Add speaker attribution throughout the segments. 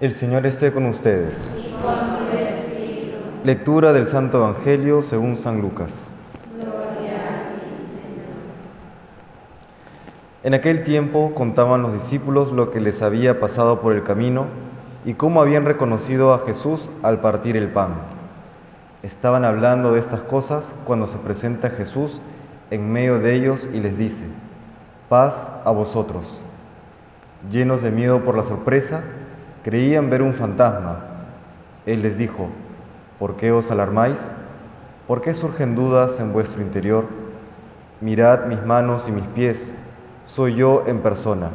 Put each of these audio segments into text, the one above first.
Speaker 1: El Señor esté con ustedes. Lectura del Santo Evangelio según San Lucas. En aquel tiempo contaban los discípulos lo que les había pasado por el camino y cómo habían reconocido a Jesús al partir el pan. Estaban hablando de estas cosas cuando se presenta Jesús en medio de ellos y les dice, paz a vosotros. Llenos de miedo por la sorpresa, creían ver un fantasma. Él les dijo, ¿por qué os alarmáis? ¿Por qué surgen dudas en vuestro interior? Mirad mis manos y mis pies, soy yo en persona.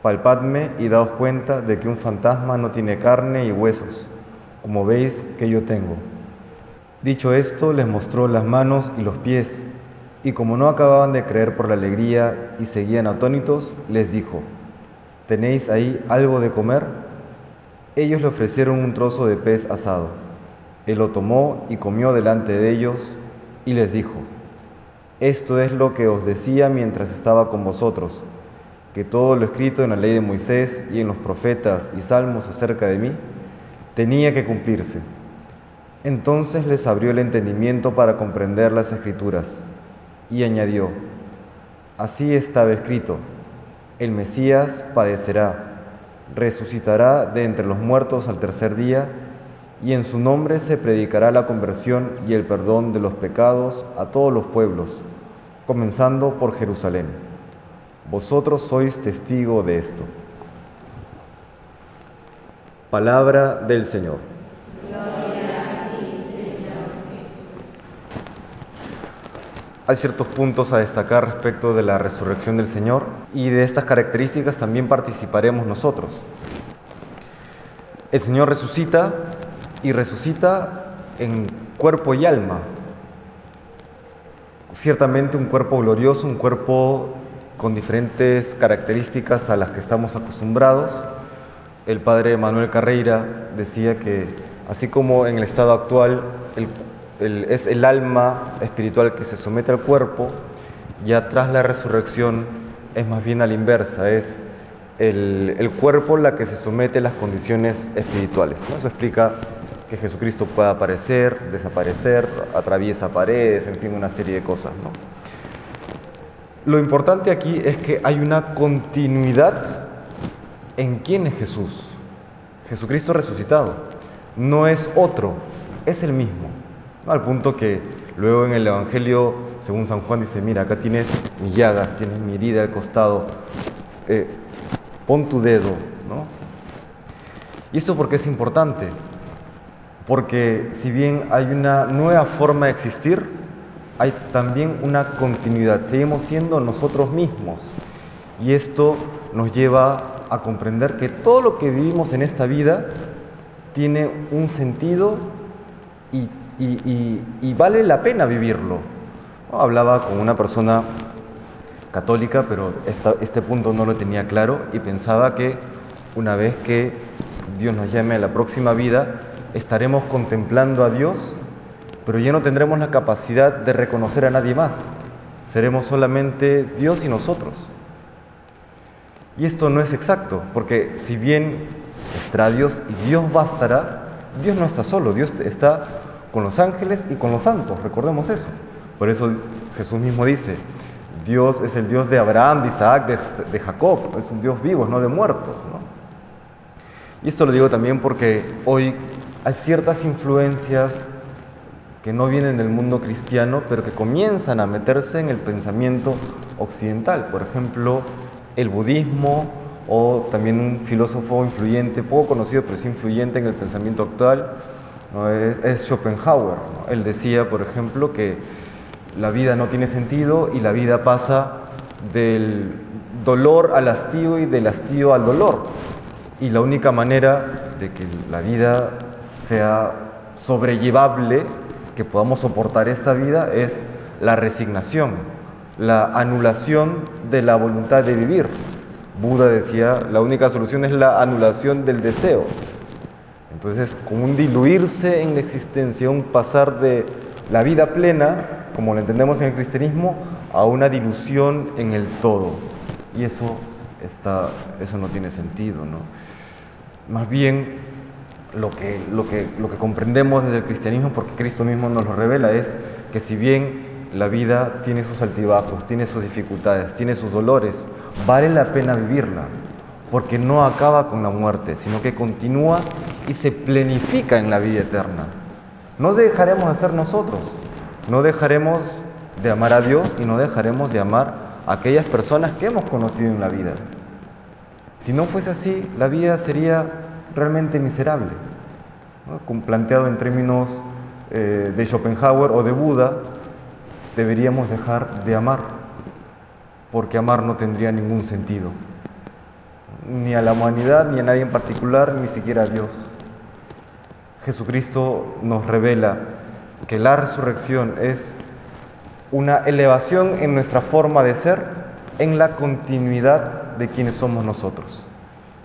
Speaker 1: Palpadme y daos cuenta de que un fantasma no tiene carne y huesos, como veis que yo tengo. Dicho esto, les mostró las manos y los pies, y como no acababan de creer por la alegría y seguían atónitos, les dijo, ¿tenéis ahí algo de comer? Ellos le ofrecieron un trozo de pez asado. Él lo tomó y comió delante de ellos y les dijo, esto es lo que os decía mientras estaba con vosotros, que todo lo escrito en la ley de Moisés y en los profetas y salmos acerca de mí tenía que cumplirse. Entonces les abrió el entendimiento para comprender las escrituras y añadió, así estaba escrito, el Mesías padecerá resucitará de entre los muertos al tercer día, y en su nombre se predicará la conversión y el perdón de los pecados a todos los pueblos, comenzando por Jerusalén. Vosotros sois testigo de esto. Palabra del Señor. Hay ciertos puntos a destacar respecto de la resurrección del Señor y de estas características también participaremos nosotros. El Señor resucita y resucita en cuerpo y alma. Ciertamente un cuerpo glorioso, un cuerpo con diferentes características a las que estamos acostumbrados. El padre Manuel Carreira decía que así como en el estado actual es el alma espiritual que se somete al cuerpo, ya tras la resurrección es más bien a la inversa, es el, cuerpo la que se somete a las condiciones espirituales. Eso explica que Jesucristo pueda aparecer, desaparecer, atraviesa paredes, en fin, una serie de cosas. ¿no? Lo importante aquí es que hay una continuidad en quién es Jesús. Jesucristo resucitado. No es otro, es el mismo. Al punto que luego en el Evangelio, según San Juan, dice, mira, acá tienes mis llagas, tienes mi herida al costado, eh, pon tu dedo, ¿no? ¿Y esto por qué es importante? Porque si bien hay una nueva forma de existir, hay también una continuidad. Seguimos siendo nosotros mismos. Y esto nos lleva a comprender que todo lo que vivimos en esta vida tiene un sentido y y, vale la pena vivirlo. Hablaba con una persona católica, pero este punto no lo tenía claro y pensaba que una vez que Dios nos llame a la próxima vida, estaremos contemplando a Dios, pero ya no tendremos la capacidad de reconocer a nadie más. Seremos solamente Dios y nosotros. Y esto no es exacto, porque si bien estará Dios y Dios bastará, Dios no está solo, Dios está con los ángeles y con los santos, recordemos eso. Por eso Jesús mismo dice, Dios es el Dios de Abraham, de Isaac, de, Jacob, es un Dios vivo, no de muertos. Y esto lo digo también porque hoy hay ciertas influencias que no vienen del mundo cristiano, pero que comienzan a meterse en el pensamiento occidental. Por ejemplo, el budismo o también un filósofo influyente, poco conocido, pero sí influyente en el pensamiento actual, es, Schopenhauer. Él decía, por ejemplo, que la vida no tiene sentido y la vida pasa del dolor al hastío y del hastío al dolor. Y la única manera de que la vida sea sobrellevable, que podamos soportar esta vida, es la resignación, la anulación de la voluntad de vivir. Buda decía, la única solución es la anulación del deseo. Entonces, como un diluirse en la existencia, un pasar de la vida plena, como lo entendemos en el cristianismo, a una dilución en el todo. Y eso, está, eso no tiene sentido. ¿no? Más bien, lo que, lo, que, lo que comprendemos desde el cristianismo, porque Cristo mismo nos lo revela, es que si bien la vida tiene sus altibajos, tiene sus dificultades, tiene sus dolores, vale la pena vivirla, porque no acaba con la muerte, sino que continúa y se plenifica en la vida eterna. No dejaremos de ser nosotros, no dejaremos de amar a Dios y no dejaremos de amar a aquellas personas que hemos conocido en la vida. Si no fuese así, la vida sería realmente miserable. Planteado en términos eh, de Schopenhauer o de Buda, deberíamos dejar de amar, porque amar no tendría ningún sentido, ni a la humanidad, ni a nadie en particular, ni siquiera a Dios. Jesucristo nos revela que la resurrección es una elevación en nuestra forma de ser, en la continuidad de quienes somos nosotros.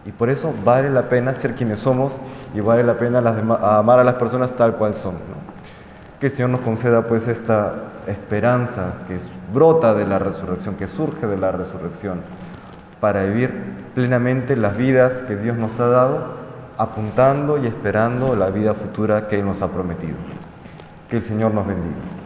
Speaker 1: Y por eso vale la pena ser quienes somos y vale la pena amar a las personas tal cual son. Que el Señor nos conceda pues esta esperanza que brota de la resurrección, que surge de la resurrección, para vivir plenamente las vidas que Dios nos ha dado, apuntando y esperando la vida futura que Él nos ha prometido. Que el Señor nos bendiga.